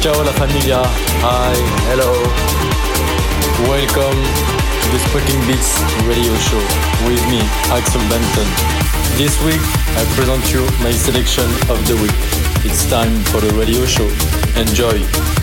Ciao, la familia. Hi, hello. Welcome to the Spreaking Beats radio show with me, Axel Benton. This week, I present you my selection of the week. It's time for the radio show. Enjoy.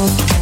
Thank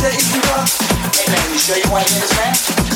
that if you are, hey man, you sure you want to hear this man?